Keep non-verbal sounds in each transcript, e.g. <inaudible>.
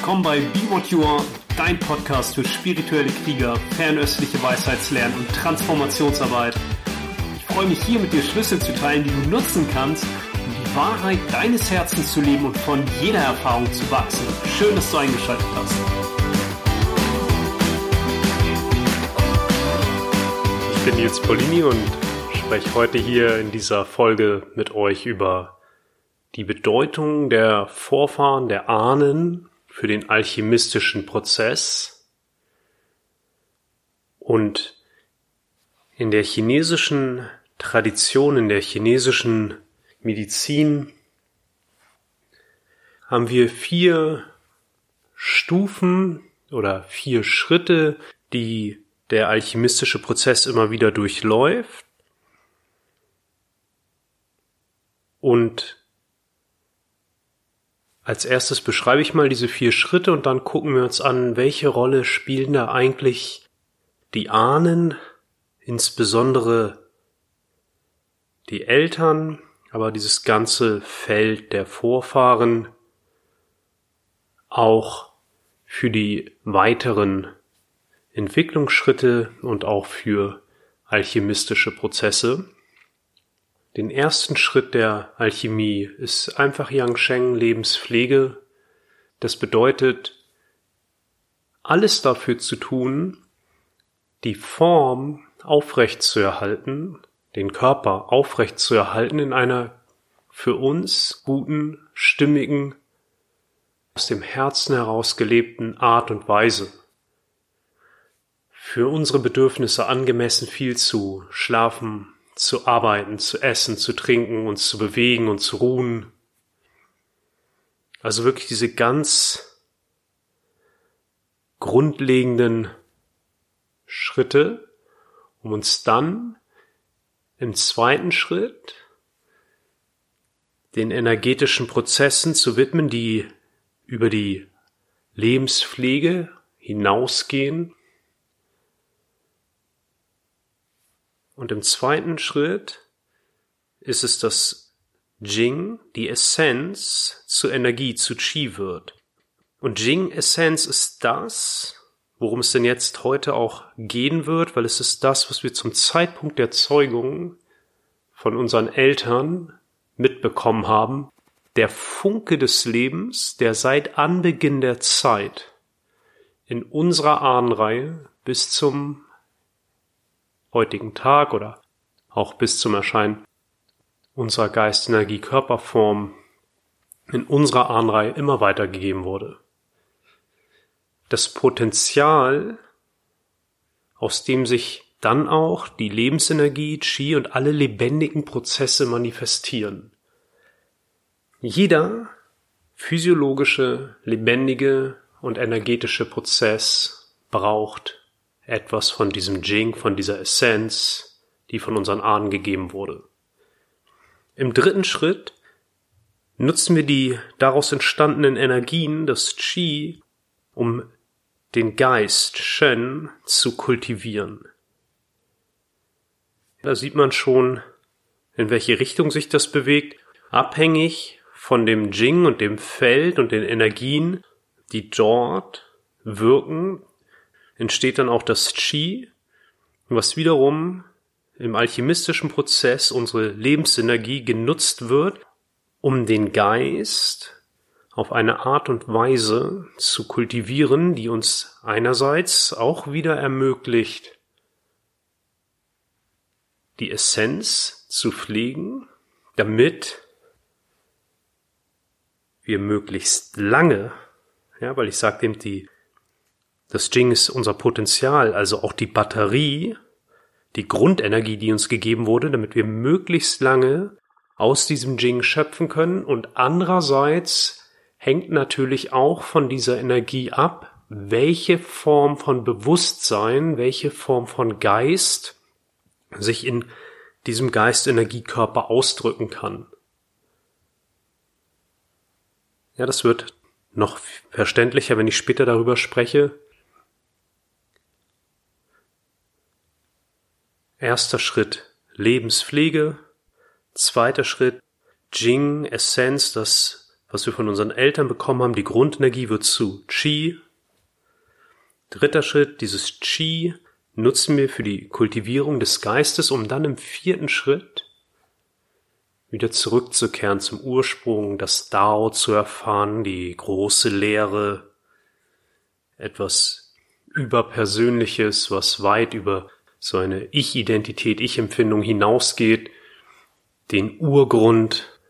willkommen bei Be What You Are, dein Podcast für spirituelle Krieger, fernöstliche Weisheitslernen und Transformationsarbeit. Ich freue mich hier mit dir Schlüssel zu teilen, die du nutzen kannst, um die Wahrheit deines Herzens zu leben und von jeder Erfahrung zu wachsen. Schön, dass du eingeschaltet hast. Ich bin Nils Paulini und spreche heute hier in dieser Folge mit euch über die Bedeutung der Vorfahren, der Ahnen für den alchemistischen Prozess und in der chinesischen Tradition, in der chinesischen Medizin haben wir vier Stufen oder vier Schritte, die der alchemistische Prozess immer wieder durchläuft. Und als erstes beschreibe ich mal diese vier Schritte und dann gucken wir uns an, welche Rolle spielen da eigentlich die Ahnen, insbesondere die Eltern, aber dieses ganze Feld der Vorfahren auch für die weiteren Entwicklungsschritte und auch für alchemistische Prozesse. Den ersten Schritt der Alchemie ist einfach Yangsheng Lebenspflege. Das bedeutet, alles dafür zu tun, die Form aufrecht zu erhalten, den Körper aufrecht zu erhalten in einer für uns guten, stimmigen, aus dem Herzen heraus gelebten Art und Weise. Für unsere Bedürfnisse angemessen viel zu schlafen, zu arbeiten, zu essen, zu trinken, uns zu bewegen und zu ruhen. Also wirklich diese ganz grundlegenden Schritte, um uns dann im zweiten Schritt den energetischen Prozessen zu widmen, die über die Lebenspflege hinausgehen Und im zweiten Schritt ist es das Jing, die Essenz zur Energie, zu Qi wird. Und Jing Essenz ist das, worum es denn jetzt heute auch gehen wird, weil es ist das, was wir zum Zeitpunkt der Zeugung von unseren Eltern mitbekommen haben. Der Funke des Lebens, der seit Anbeginn der Zeit in unserer Ahnenreihe bis zum heutigen Tag oder auch bis zum Erscheinen unserer Geist-Energie-Körperform in unserer Ahnreihe immer weitergegeben wurde. Das Potenzial, aus dem sich dann auch die Lebensenergie, Qi und alle lebendigen Prozesse manifestieren. Jeder physiologische, lebendige und energetische Prozess braucht etwas von diesem Jing, von dieser Essenz, die von unseren Ahnen gegeben wurde. Im dritten Schritt nutzen wir die daraus entstandenen Energien, das Qi, um den Geist Shen zu kultivieren. Da sieht man schon, in welche Richtung sich das bewegt, abhängig von dem Jing und dem Feld und den Energien, die dort wirken, entsteht dann auch das Qi, was wiederum im alchemistischen Prozess unsere Lebensenergie genutzt wird, um den Geist auf eine Art und Weise zu kultivieren, die uns einerseits auch wieder ermöglicht, die Essenz zu pflegen, damit wir möglichst lange, ja, weil ich sagte eben, die das Jing ist unser Potenzial, also auch die Batterie, die Grundenergie, die uns gegeben wurde, damit wir möglichst lange aus diesem Jing schöpfen können. Und andererseits hängt natürlich auch von dieser Energie ab, welche Form von Bewusstsein, welche Form von Geist sich in diesem Geistenergiekörper ausdrücken kann. Ja, das wird noch verständlicher, wenn ich später darüber spreche, Erster Schritt Lebenspflege. Zweiter Schritt Jing, Essenz, das was wir von unseren Eltern bekommen haben, die Grundenergie wird zu Qi. Dritter Schritt, dieses Qi nutzen wir für die Kultivierung des Geistes, um dann im vierten Schritt wieder zurückzukehren zum Ursprung, das Dao zu erfahren, die große Lehre, etwas Überpersönliches, was weit über so eine Ich-Identität, Ich-Empfindung hinausgeht, den Urgrund,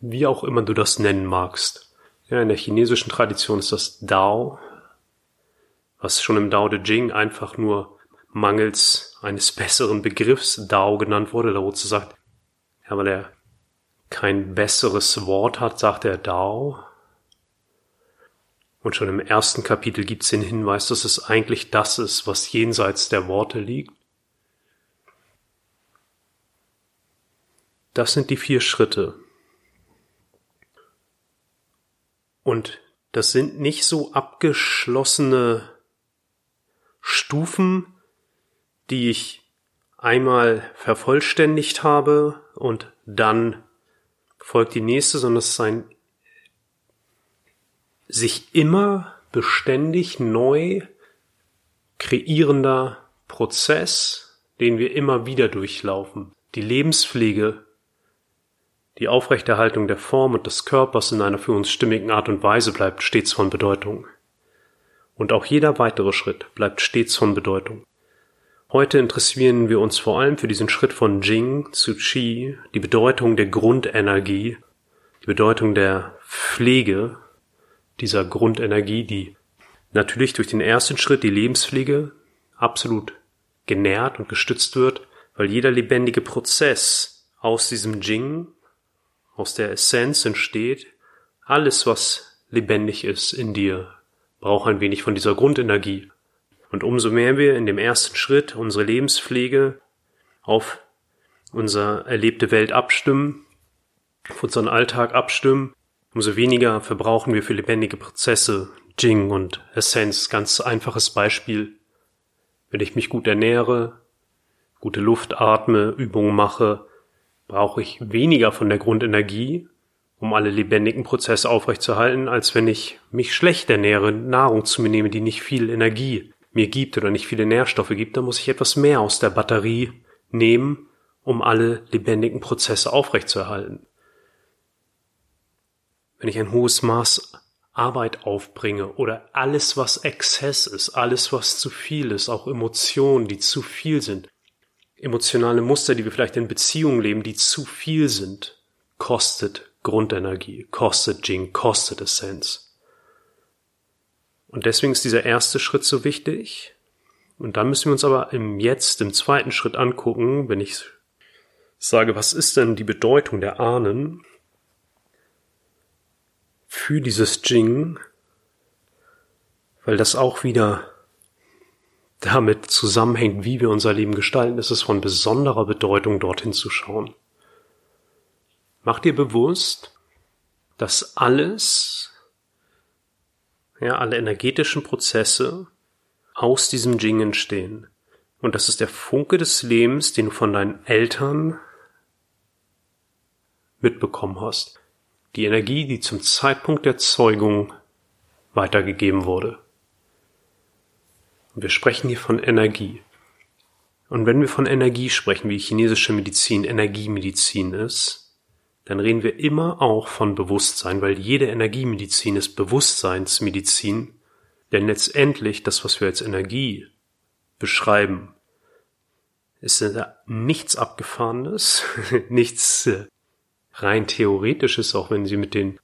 wie auch immer du das nennen magst. Ja, in der chinesischen Tradition ist das Dao, was schon im Dao De Jing einfach nur mangels eines besseren Begriffs Dao genannt wurde. Da wurde gesagt, ja, weil er kein besseres Wort hat, sagt er Dao. Und schon im ersten Kapitel gibt es den Hinweis, dass es eigentlich das ist, was jenseits der Worte liegt. Das sind die vier Schritte. Und das sind nicht so abgeschlossene Stufen, die ich einmal vervollständigt habe und dann folgt die nächste, sondern es ist ein sich immer beständig neu kreierender Prozess, den wir immer wieder durchlaufen. Die Lebenspflege, die Aufrechterhaltung der Form und des Körpers in einer für uns stimmigen Art und Weise bleibt stets von Bedeutung. Und auch jeder weitere Schritt bleibt stets von Bedeutung. Heute interessieren wir uns vor allem für diesen Schritt von Jing zu Qi, die Bedeutung der Grundenergie, die Bedeutung der Pflege dieser Grundenergie, die natürlich durch den ersten Schritt, die Lebenspflege, absolut genährt und gestützt wird, weil jeder lebendige Prozess aus diesem Jing, aus der Essenz entsteht. Alles, was lebendig ist in dir, braucht ein wenig von dieser Grundenergie. Und umso mehr wir in dem ersten Schritt unsere Lebenspflege auf unsere erlebte Welt abstimmen, auf unseren Alltag abstimmen, umso weniger verbrauchen wir für lebendige Prozesse, Jing und Essenz. Ganz einfaches Beispiel. Wenn ich mich gut ernähre, gute Luft atme, Übungen mache, brauche ich weniger von der Grundenergie, um alle lebendigen Prozesse aufrechtzuerhalten, als wenn ich mich schlecht ernähre, Nahrung zu mir nehme, die nicht viel Energie mir gibt oder nicht viele Nährstoffe gibt, dann muss ich etwas mehr aus der Batterie nehmen, um alle lebendigen Prozesse aufrechtzuerhalten wenn ich ein hohes Maß Arbeit aufbringe oder alles, was Exzess ist, alles, was zu viel ist, auch Emotionen, die zu viel sind, emotionale Muster, die wir vielleicht in Beziehungen leben, die zu viel sind, kostet Grundenergie, kostet Jing, kostet Essenz. Und deswegen ist dieser erste Schritt so wichtig. Und dann müssen wir uns aber im Jetzt, im zweiten Schritt angucken, wenn ich sage, was ist denn die Bedeutung der Ahnen? Für dieses Jing, weil das auch wieder damit zusammenhängt, wie wir unser Leben gestalten, ist es von besonderer Bedeutung, dorthin zu schauen. Mach dir bewusst, dass alles, ja, alle energetischen Prozesse aus diesem Jing entstehen. Und das ist der Funke des Lebens, den du von deinen Eltern mitbekommen hast die Energie, die zum Zeitpunkt der Zeugung weitergegeben wurde. Und wir sprechen hier von Energie. Und wenn wir von Energie sprechen, wie chinesische Medizin Energiemedizin ist, dann reden wir immer auch von Bewusstsein, weil jede Energiemedizin ist Bewusstseinsmedizin, denn letztendlich das, was wir als Energie beschreiben, ist nichts Abgefahrenes, <laughs> nichts rein theoretisches, auch wenn sie mit den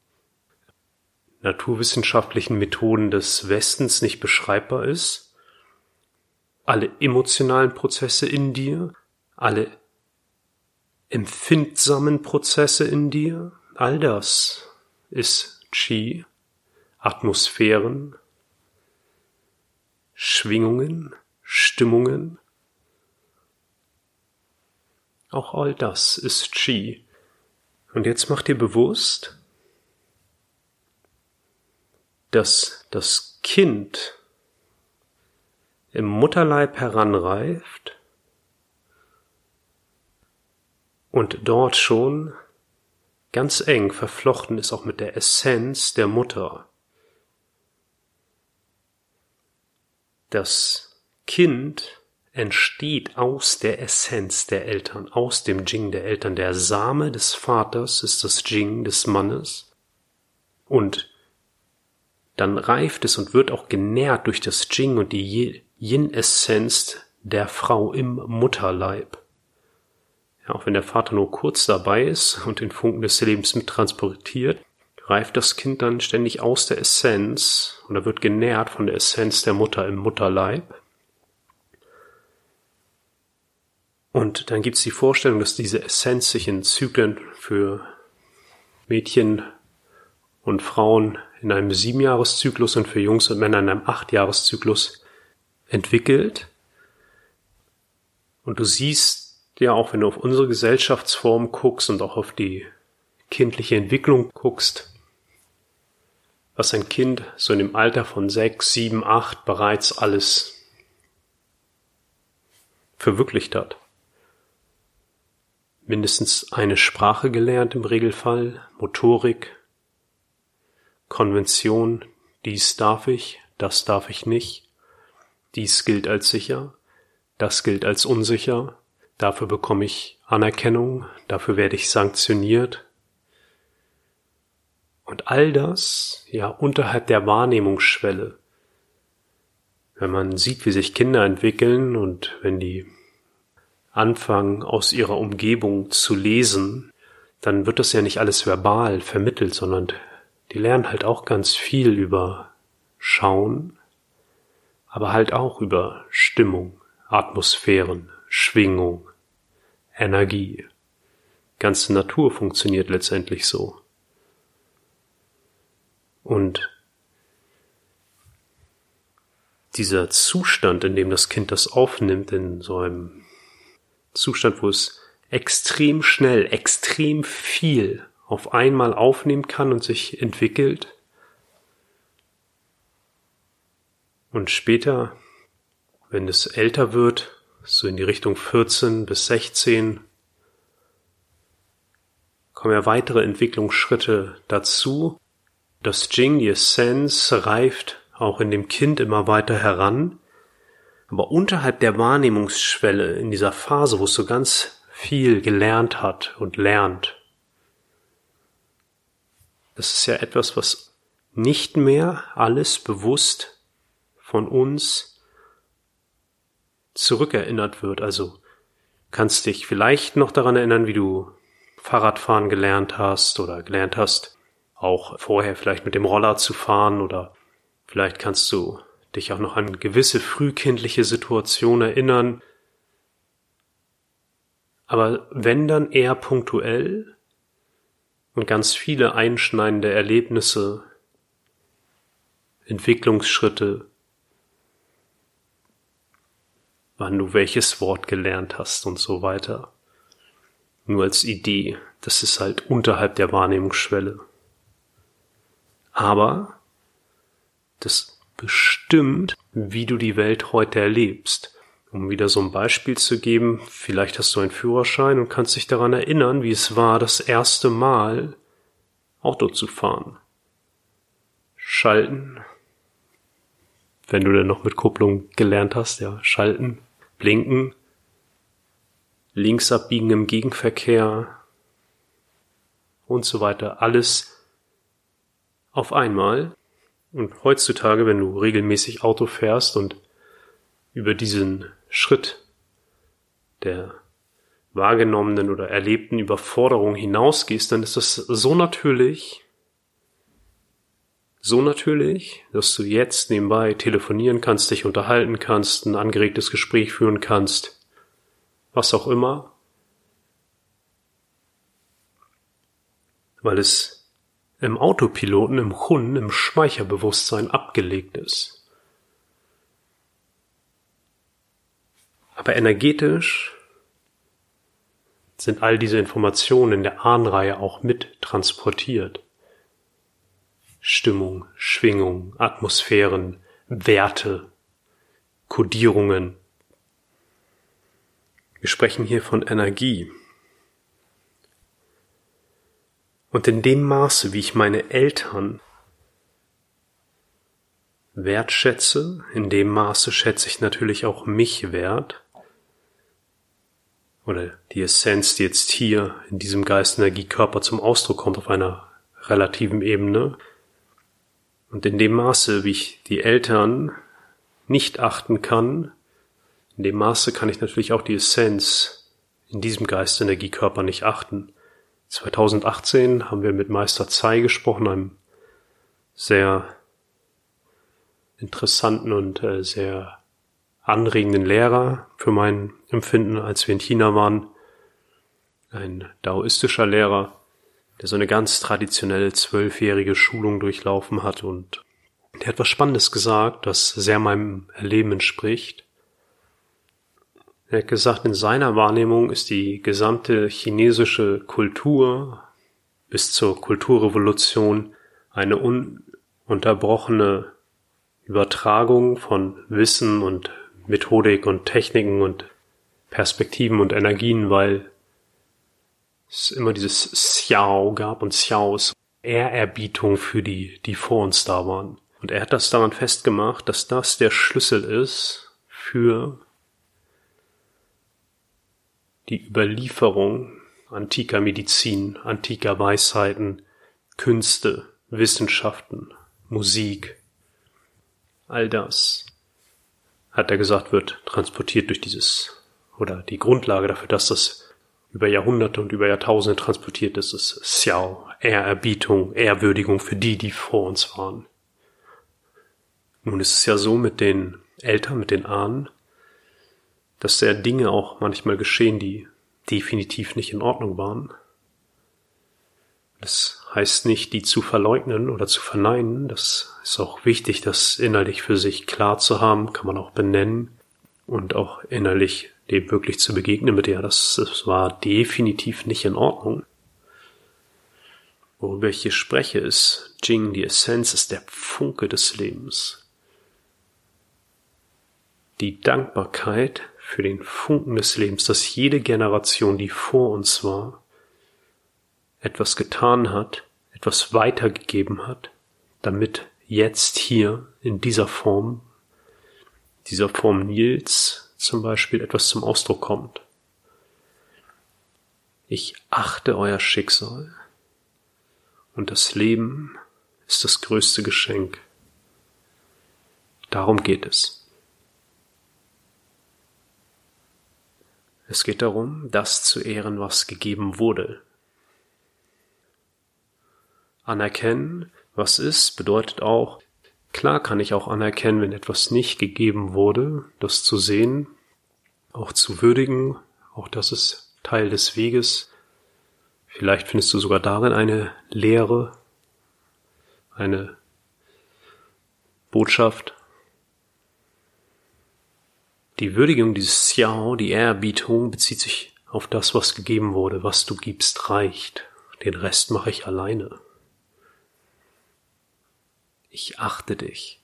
naturwissenschaftlichen Methoden des Westens nicht beschreibbar ist. Alle emotionalen Prozesse in dir, alle empfindsamen Prozesse in dir, all das ist Qi, Atmosphären, Schwingungen, Stimmungen. Auch all das ist Qi. Und jetzt mach dir bewusst, dass das Kind im Mutterleib heranreift und dort schon ganz eng verflochten ist auch mit der Essenz der Mutter. Das Kind entsteht aus der Essenz der Eltern, aus dem Jing der Eltern. Der Same des Vaters ist das Jing des Mannes. Und dann reift es und wird auch genährt durch das Jing und die Yin-Essenz der Frau im Mutterleib. Ja, auch wenn der Vater nur kurz dabei ist und den Funken des Lebens mit transportiert, reift das Kind dann ständig aus der Essenz oder wird genährt von der Essenz der Mutter im Mutterleib. Und dann gibt es die Vorstellung, dass diese Essenz sich in Zyklen für Mädchen und Frauen in einem Siebenjahreszyklus und für Jungs und Männer in einem Achtjahreszyklus entwickelt. Und du siehst ja auch, wenn du auf unsere Gesellschaftsform guckst und auch auf die kindliche Entwicklung guckst, was ein Kind so in dem Alter von sechs, sieben, acht bereits alles verwirklicht hat mindestens eine Sprache gelernt im Regelfall, Motorik, Konvention, dies darf ich, das darf ich nicht, dies gilt als sicher, das gilt als unsicher, dafür bekomme ich Anerkennung, dafür werde ich sanktioniert. Und all das, ja, unterhalb der Wahrnehmungsschwelle. Wenn man sieht, wie sich Kinder entwickeln und wenn die anfangen, aus ihrer Umgebung zu lesen, dann wird das ja nicht alles verbal vermittelt, sondern die lernen halt auch ganz viel über Schauen, aber halt auch über Stimmung, Atmosphären, Schwingung, Energie. Ganze Natur funktioniert letztendlich so. Und dieser Zustand, in dem das Kind das aufnimmt, in so einem Zustand, wo es extrem schnell, extrem viel auf einmal aufnehmen kann und sich entwickelt. Und später, wenn es älter wird, so in die Richtung 14 bis 16, kommen ja weitere Entwicklungsschritte dazu. Das Jing, die Essenz, reift auch in dem Kind immer weiter heran aber unterhalb der Wahrnehmungsschwelle, in dieser Phase, wo es so ganz viel gelernt hat und lernt, das ist ja etwas, was nicht mehr alles bewusst von uns zurückerinnert wird. Also kannst dich vielleicht noch daran erinnern, wie du Fahrradfahren gelernt hast oder gelernt hast, auch vorher vielleicht mit dem Roller zu fahren oder vielleicht kannst du dich auch noch an gewisse frühkindliche Situationen erinnern. Aber wenn dann eher punktuell und ganz viele einschneidende Erlebnisse, Entwicklungsschritte, wann du welches Wort gelernt hast und so weiter. Nur als Idee, das ist halt unterhalb der Wahrnehmungsschwelle. Aber das bestimmt, wie du die Welt heute erlebst. Um wieder so ein Beispiel zu geben, vielleicht hast du einen Führerschein und kannst dich daran erinnern, wie es war, das erste Mal Auto zu fahren. Schalten, wenn du denn noch mit Kupplung gelernt hast, ja, schalten, blinken, links abbiegen im Gegenverkehr und so weiter. Alles auf einmal und heutzutage, wenn du regelmäßig Auto fährst und über diesen Schritt der wahrgenommenen oder erlebten Überforderung hinausgehst, dann ist das so natürlich, so natürlich, dass du jetzt nebenbei telefonieren kannst, dich unterhalten kannst, ein angeregtes Gespräch führen kannst, was auch immer, weil es im Autopiloten, im Hun, im Speicherbewusstsein abgelegt ist. Aber energetisch sind all diese Informationen in der Ahnreihe auch mit transportiert. Stimmung, Schwingung, Atmosphären, Werte, Kodierungen. Wir sprechen hier von Energie. Und in dem Maße, wie ich meine Eltern wertschätze, in dem Maße schätze ich natürlich auch mich wert. Oder die Essenz, die jetzt hier in diesem Geistenergiekörper zum Ausdruck kommt auf einer relativen Ebene. Und in dem Maße, wie ich die Eltern nicht achten kann, in dem Maße kann ich natürlich auch die Essenz in diesem Geistenergiekörper nicht achten. 2018 haben wir mit Meister Tsai gesprochen, einem sehr interessanten und äh, sehr anregenden Lehrer für mein Empfinden, als wir in China waren. Ein daoistischer Lehrer, der so eine ganz traditionelle zwölfjährige Schulung durchlaufen hat und der hat was Spannendes gesagt, das sehr meinem Erleben entspricht. Er hat gesagt, in seiner Wahrnehmung ist die gesamte chinesische Kultur bis zur Kulturrevolution eine ununterbrochene Übertragung von Wissen und Methodik und Techniken und Perspektiven und Energien, weil es immer dieses Xiao gab und Xiaos Ehrerbietung für die, die vor uns da waren. Und er hat das daran festgemacht, dass das der Schlüssel ist für die Überlieferung antiker Medizin, antiker Weisheiten, Künste, Wissenschaften, Musik, all das, hat er gesagt, wird transportiert durch dieses, oder die Grundlage dafür, dass das über Jahrhunderte und über Jahrtausende transportiert ist, ist Xiao, Ehrerbietung, Ehrwürdigung für die, die vor uns waren. Nun ist es ja so mit den Eltern, mit den Ahnen, dass ja Dinge auch manchmal geschehen, die definitiv nicht in Ordnung waren. Das heißt nicht, die zu verleugnen oder zu verneinen. Das ist auch wichtig, das innerlich für sich klar zu haben, kann man auch benennen und auch innerlich dem wirklich zu begegnen mit, ja, das, das war definitiv nicht in Ordnung. Worüber ich hier spreche, ist Jing, die Essenz ist der Funke des Lebens. Die Dankbarkeit für den Funken des Lebens, dass jede Generation, die vor uns war, etwas getan hat, etwas weitergegeben hat, damit jetzt hier in dieser Form, dieser Form Nils zum Beispiel etwas zum Ausdruck kommt. Ich achte euer Schicksal und das Leben ist das größte Geschenk. Darum geht es. Es geht darum, das zu ehren, was gegeben wurde. Anerkennen, was ist, bedeutet auch, klar kann ich auch anerkennen, wenn etwas nicht gegeben wurde, das zu sehen, auch zu würdigen, auch das ist Teil des Weges. Vielleicht findest du sogar darin eine Lehre, eine Botschaft, die Würdigung, dieses Xiao, die Ehrerbietung bezieht sich auf das, was gegeben wurde. Was du gibst, reicht. Den Rest mache ich alleine. Ich achte dich.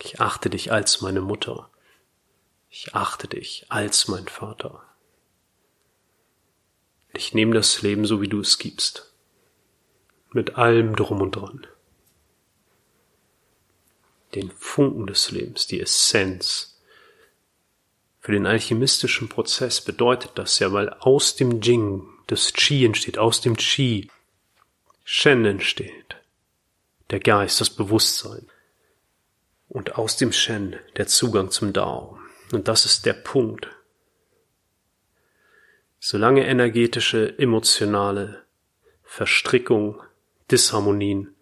Ich achte dich als meine Mutter. Ich achte dich als mein Vater. Ich nehme das Leben so, wie du es gibst. Mit allem drum und dran den Funken des Lebens, die Essenz. Für den alchemistischen Prozess bedeutet das ja, weil aus dem Jing das Qi entsteht, aus dem Qi Shen entsteht, der Geist, das Bewusstsein. Und aus dem Shen der Zugang zum Dao. Und das ist der Punkt. Solange energetische, emotionale Verstrickung, Disharmonien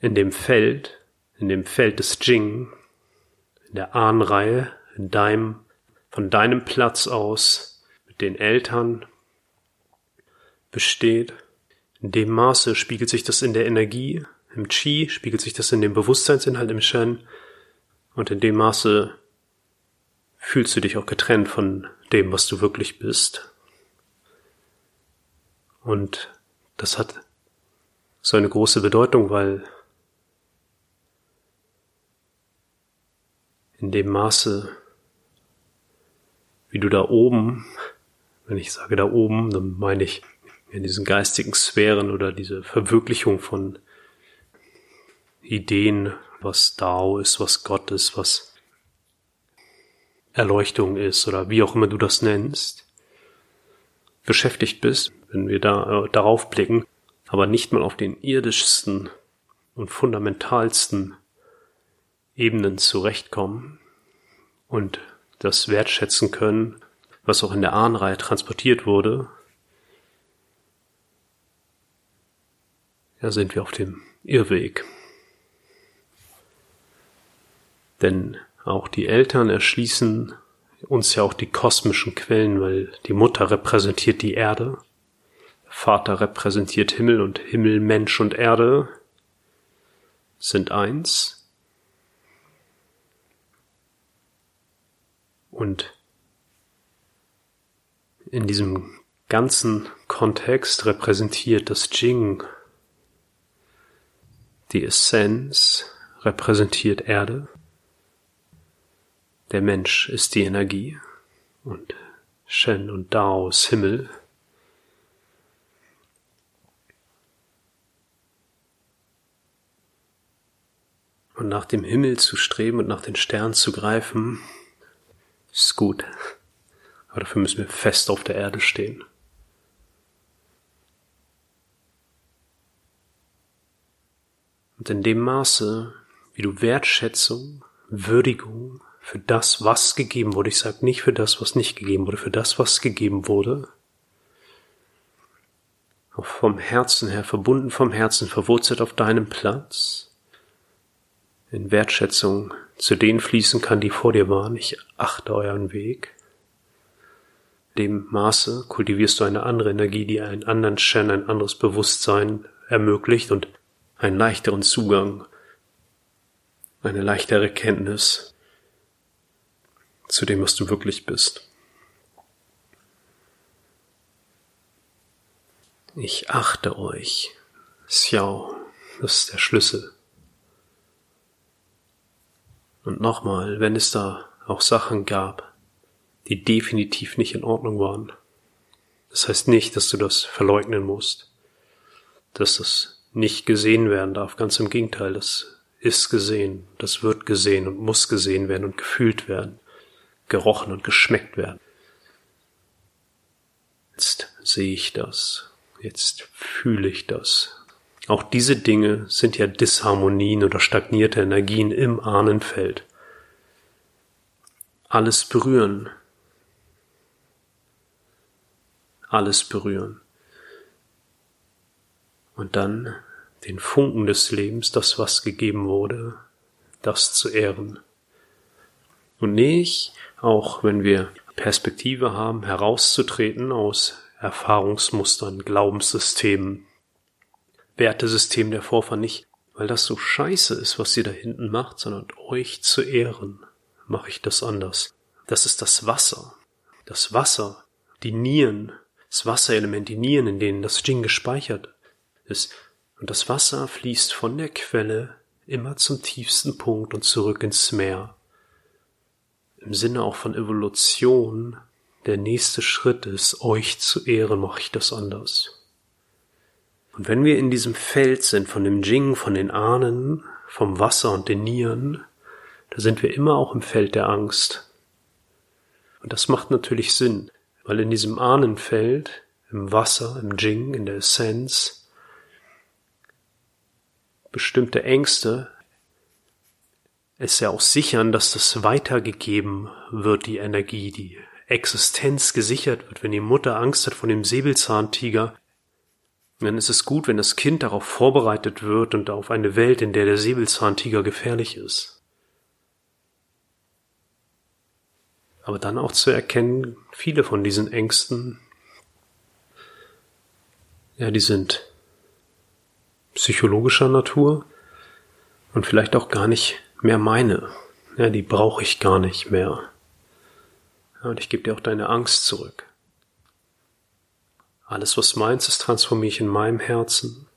in dem Feld in dem Feld des Jing, in der Ahnreihe, in deinem, von deinem Platz aus mit den Eltern besteht. In dem Maße spiegelt sich das in der Energie, im Qi, spiegelt sich das in dem Bewusstseinsinhalt im Shen und in dem Maße fühlst du dich auch getrennt von dem, was du wirklich bist. Und das hat so eine große Bedeutung, weil in dem Maße, wie du da oben Wenn ich sage da oben, dann meine ich in diesen geistigen Sphären oder diese Verwirklichung von Ideen, was Dao ist, was Gott ist, was Erleuchtung ist oder wie auch immer du das nennst, beschäftigt bist, wenn wir da äh, darauf blicken, aber nicht mal auf den irdischsten und fundamentalsten Ebenen zurechtkommen und das wertschätzen können, was auch in der Ahnreihe transportiert wurde, ja, sind wir auf dem Irrweg. Denn auch die Eltern erschließen uns ja auch die kosmischen Quellen, weil die Mutter repräsentiert die Erde, Vater repräsentiert Himmel und Himmel, Mensch und Erde sind eins. Und in diesem ganzen Kontext repräsentiert das Jing die Essenz, repräsentiert Erde. Der Mensch ist die Energie und Shen und Dao ist Himmel. Und nach dem Himmel zu streben und nach den Sternen zu greifen, ist gut. Aber dafür müssen wir fest auf der Erde stehen. Und in dem Maße, wie du Wertschätzung, Würdigung für das, was gegeben wurde, ich sage nicht für das, was nicht gegeben wurde, für das, was gegeben wurde, auch vom Herzen her, verbunden vom Herzen, verwurzelt auf deinem Platz, in Wertschätzung zu denen fließen kann, die vor dir waren. Ich achte euren Weg. Dem Maße kultivierst du eine andere Energie, die einen anderen Shen, ein anderes Bewusstsein ermöglicht und einen leichteren Zugang, eine leichtere Kenntnis zu dem, was du wirklich bist. Ich achte euch. Xiao, das ist der Schlüssel. Und nochmal, wenn es da auch Sachen gab, die definitiv nicht in Ordnung waren. Das heißt nicht, dass du das verleugnen musst, dass das nicht gesehen werden darf. Ganz im Gegenteil, das ist gesehen, das wird gesehen und muss gesehen werden und gefühlt werden, gerochen und geschmeckt werden. Jetzt sehe ich das, jetzt fühle ich das, auch diese Dinge sind ja Disharmonien oder stagnierte Energien im Ahnenfeld. Alles berühren. Alles berühren. Und dann den Funken des Lebens, das was gegeben wurde, das zu ehren. Und nicht, auch wenn wir Perspektive haben, herauszutreten aus Erfahrungsmustern, Glaubenssystemen, Wertesystem der Vorfahren nicht, weil das so scheiße ist, was ihr da hinten macht, sondern euch zu ehren, mache ich das anders. Das ist das Wasser. Das Wasser, die Nieren, das Wasserelement, die Nieren, in denen das Jing gespeichert ist. Und das Wasser fließt von der Quelle immer zum tiefsten Punkt und zurück ins Meer. Im Sinne auch von Evolution, der nächste Schritt ist, euch zu ehren, mache ich das anders. Und wenn wir in diesem Feld sind von dem Jing, von den Ahnen, vom Wasser und den Nieren, da sind wir immer auch im Feld der Angst. Und das macht natürlich Sinn, weil in diesem Ahnenfeld, im Wasser, im Jing, in der Essenz, bestimmte Ängste es ja auch sichern, dass das weitergegeben wird, die Energie, die Existenz gesichert wird. Wenn die Mutter Angst hat vor dem Säbelzahntiger, dann ist es gut, wenn das Kind darauf vorbereitet wird und auf eine Welt, in der der Säbelzahntiger gefährlich ist. Aber dann auch zu erkennen, viele von diesen Ängsten, ja, die sind psychologischer Natur und vielleicht auch gar nicht mehr meine. Ja, die brauche ich gar nicht mehr. Ja, und ich gebe dir auch deine Angst zurück. Alles, was meins ist, transformiere ich in meinem Herzen.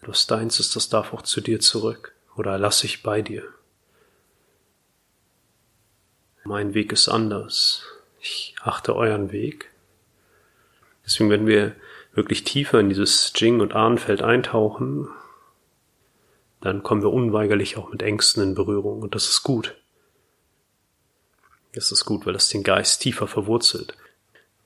Was deins ist, das darf auch zu dir zurück oder lasse ich bei dir. Mein Weg ist anders. Ich achte euren Weg. Deswegen, wenn wir wirklich tiefer in dieses Jing- und Ahnenfeld eintauchen, dann kommen wir unweigerlich auch mit Ängsten in Berührung und das ist gut. Das ist gut, weil das den Geist tiefer verwurzelt.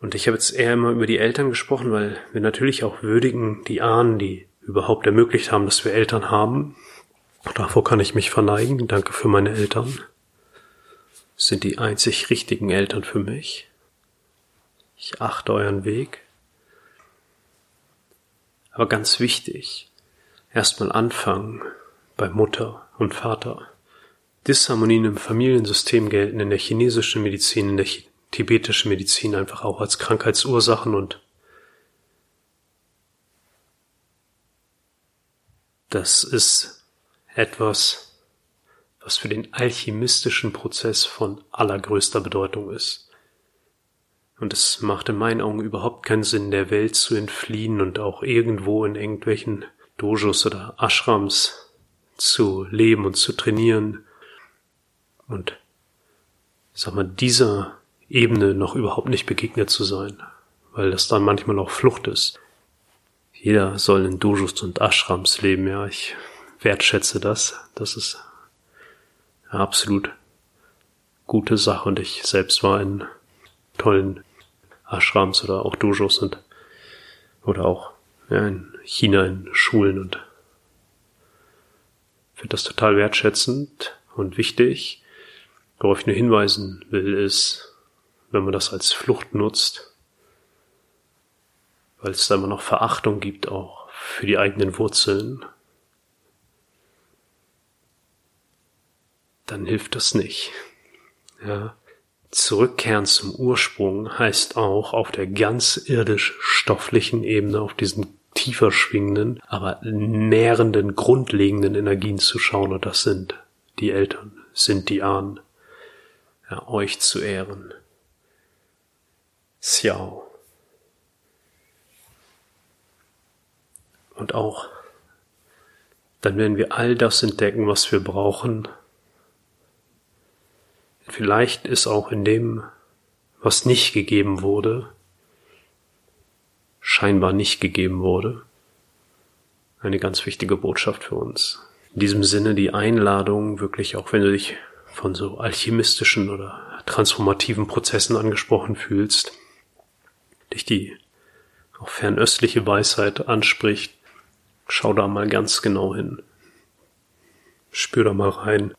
Und ich habe jetzt eher immer über die Eltern gesprochen, weil wir natürlich auch würdigen die Ahnen, die überhaupt ermöglicht haben, dass wir Eltern haben. Davor kann ich mich verneigen. Danke für meine Eltern. Sind die einzig richtigen Eltern für mich. Ich achte euren Weg. Aber ganz wichtig, erstmal anfangen bei Mutter und Vater. Disharmonien im Familiensystem gelten in der chinesischen Medizin, in der tibetischen Medizin einfach auch als Krankheitsursachen und das ist etwas, was für den alchemistischen Prozess von allergrößter Bedeutung ist. Und es macht in meinen Augen überhaupt keinen Sinn, der Welt zu entfliehen und auch irgendwo in irgendwelchen Dojos oder Ashrams zu leben und zu trainieren und sag mal, dieser Ebene noch überhaupt nicht begegnet zu sein, weil das dann manchmal auch Flucht ist. Jeder soll in Dojos und Ashrams leben, ja, ich wertschätze das. Das ist eine absolut gute Sache und ich selbst war in tollen Ashrams oder auch Dojos und oder auch ja, in China in Schulen und finde das total wertschätzend und wichtig. Worauf ich nur hinweisen will, ist, wenn man das als Flucht nutzt, weil es da immer noch Verachtung gibt auch für die eigenen Wurzeln, dann hilft das nicht. Ja. Zurückkehren zum Ursprung heißt auch auf der ganz irdisch-stofflichen Ebene, auf diesen tiefer schwingenden, aber nährenden, grundlegenden Energien zu schauen, und das sind die Eltern, sind die Ahnen, ja, euch zu ehren. Xiao. Und auch, dann werden wir all das entdecken, was wir brauchen, Vielleicht ist auch in dem, was nicht gegeben wurde, scheinbar nicht gegeben wurde, eine ganz wichtige Botschaft für uns. In diesem Sinne die Einladung, wirklich auch wenn du dich von so alchemistischen oder transformativen Prozessen angesprochen fühlst, dich die auch fernöstliche Weisheit anspricht, schau da mal ganz genau hin. Spür da mal rein.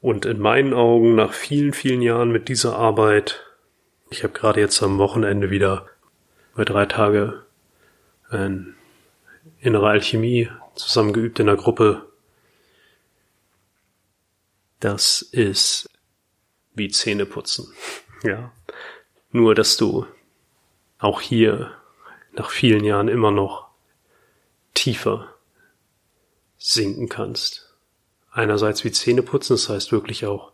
Und in meinen Augen, nach vielen, vielen Jahren mit dieser Arbeit, ich habe gerade jetzt am Wochenende wieder bei drei Tage ein innere Alchemie zusammengeübt in der Gruppe. Das ist wie Zähne putzen. Ja. Nur, dass du auch hier nach vielen Jahren immer noch tiefer sinken kannst einerseits wie Zähne putzen, das heißt wirklich auch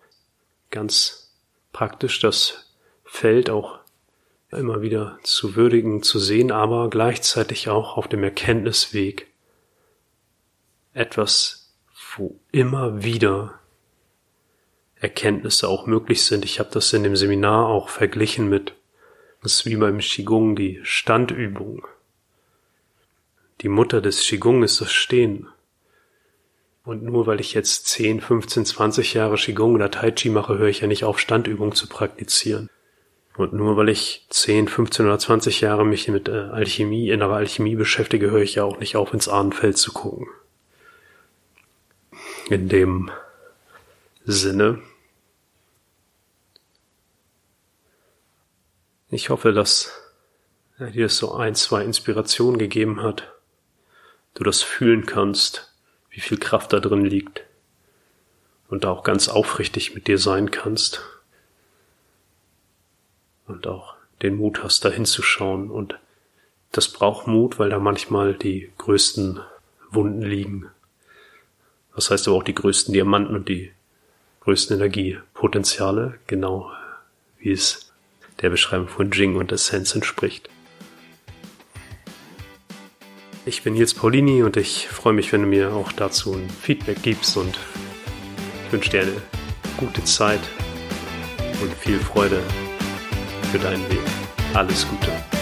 ganz praktisch das Feld auch immer wieder zu würdigen, zu sehen, aber gleichzeitig auch auf dem Erkenntnisweg etwas, wo immer wieder Erkenntnisse auch möglich sind. Ich habe das in dem Seminar auch verglichen mit, das ist wie beim Qigong die Standübung. Die Mutter des Qigong ist das Stehen. Und nur weil ich jetzt 10, 15, 20 Jahre Qigong oder Tai Chi mache, höre ich ja nicht auf, Standübungen zu praktizieren. Und nur weil ich 10, 15 oder 20 Jahre mich mit äh, Alchemie, innerer Alchemie beschäftige, höre ich ja auch nicht auf, ins Ahnenfeld zu gucken. In dem Sinne. Ich hoffe, dass dir so ein, zwei Inspirationen gegeben hat, du das fühlen kannst, wie viel Kraft da drin liegt. Und da auch ganz aufrichtig mit dir sein kannst. Und auch den Mut hast, da hinzuschauen. Und das braucht Mut, weil da manchmal die größten Wunden liegen. Das heißt aber auch die größten Diamanten und die größten Energiepotenziale, genau wie es der Beschreibung von Jing und Essenz entspricht. Ich bin Nils Paulini und ich freue mich, wenn du mir auch dazu ein Feedback gibst und ich wünsche dir eine gute Zeit und viel Freude für deinen Weg. Alles Gute.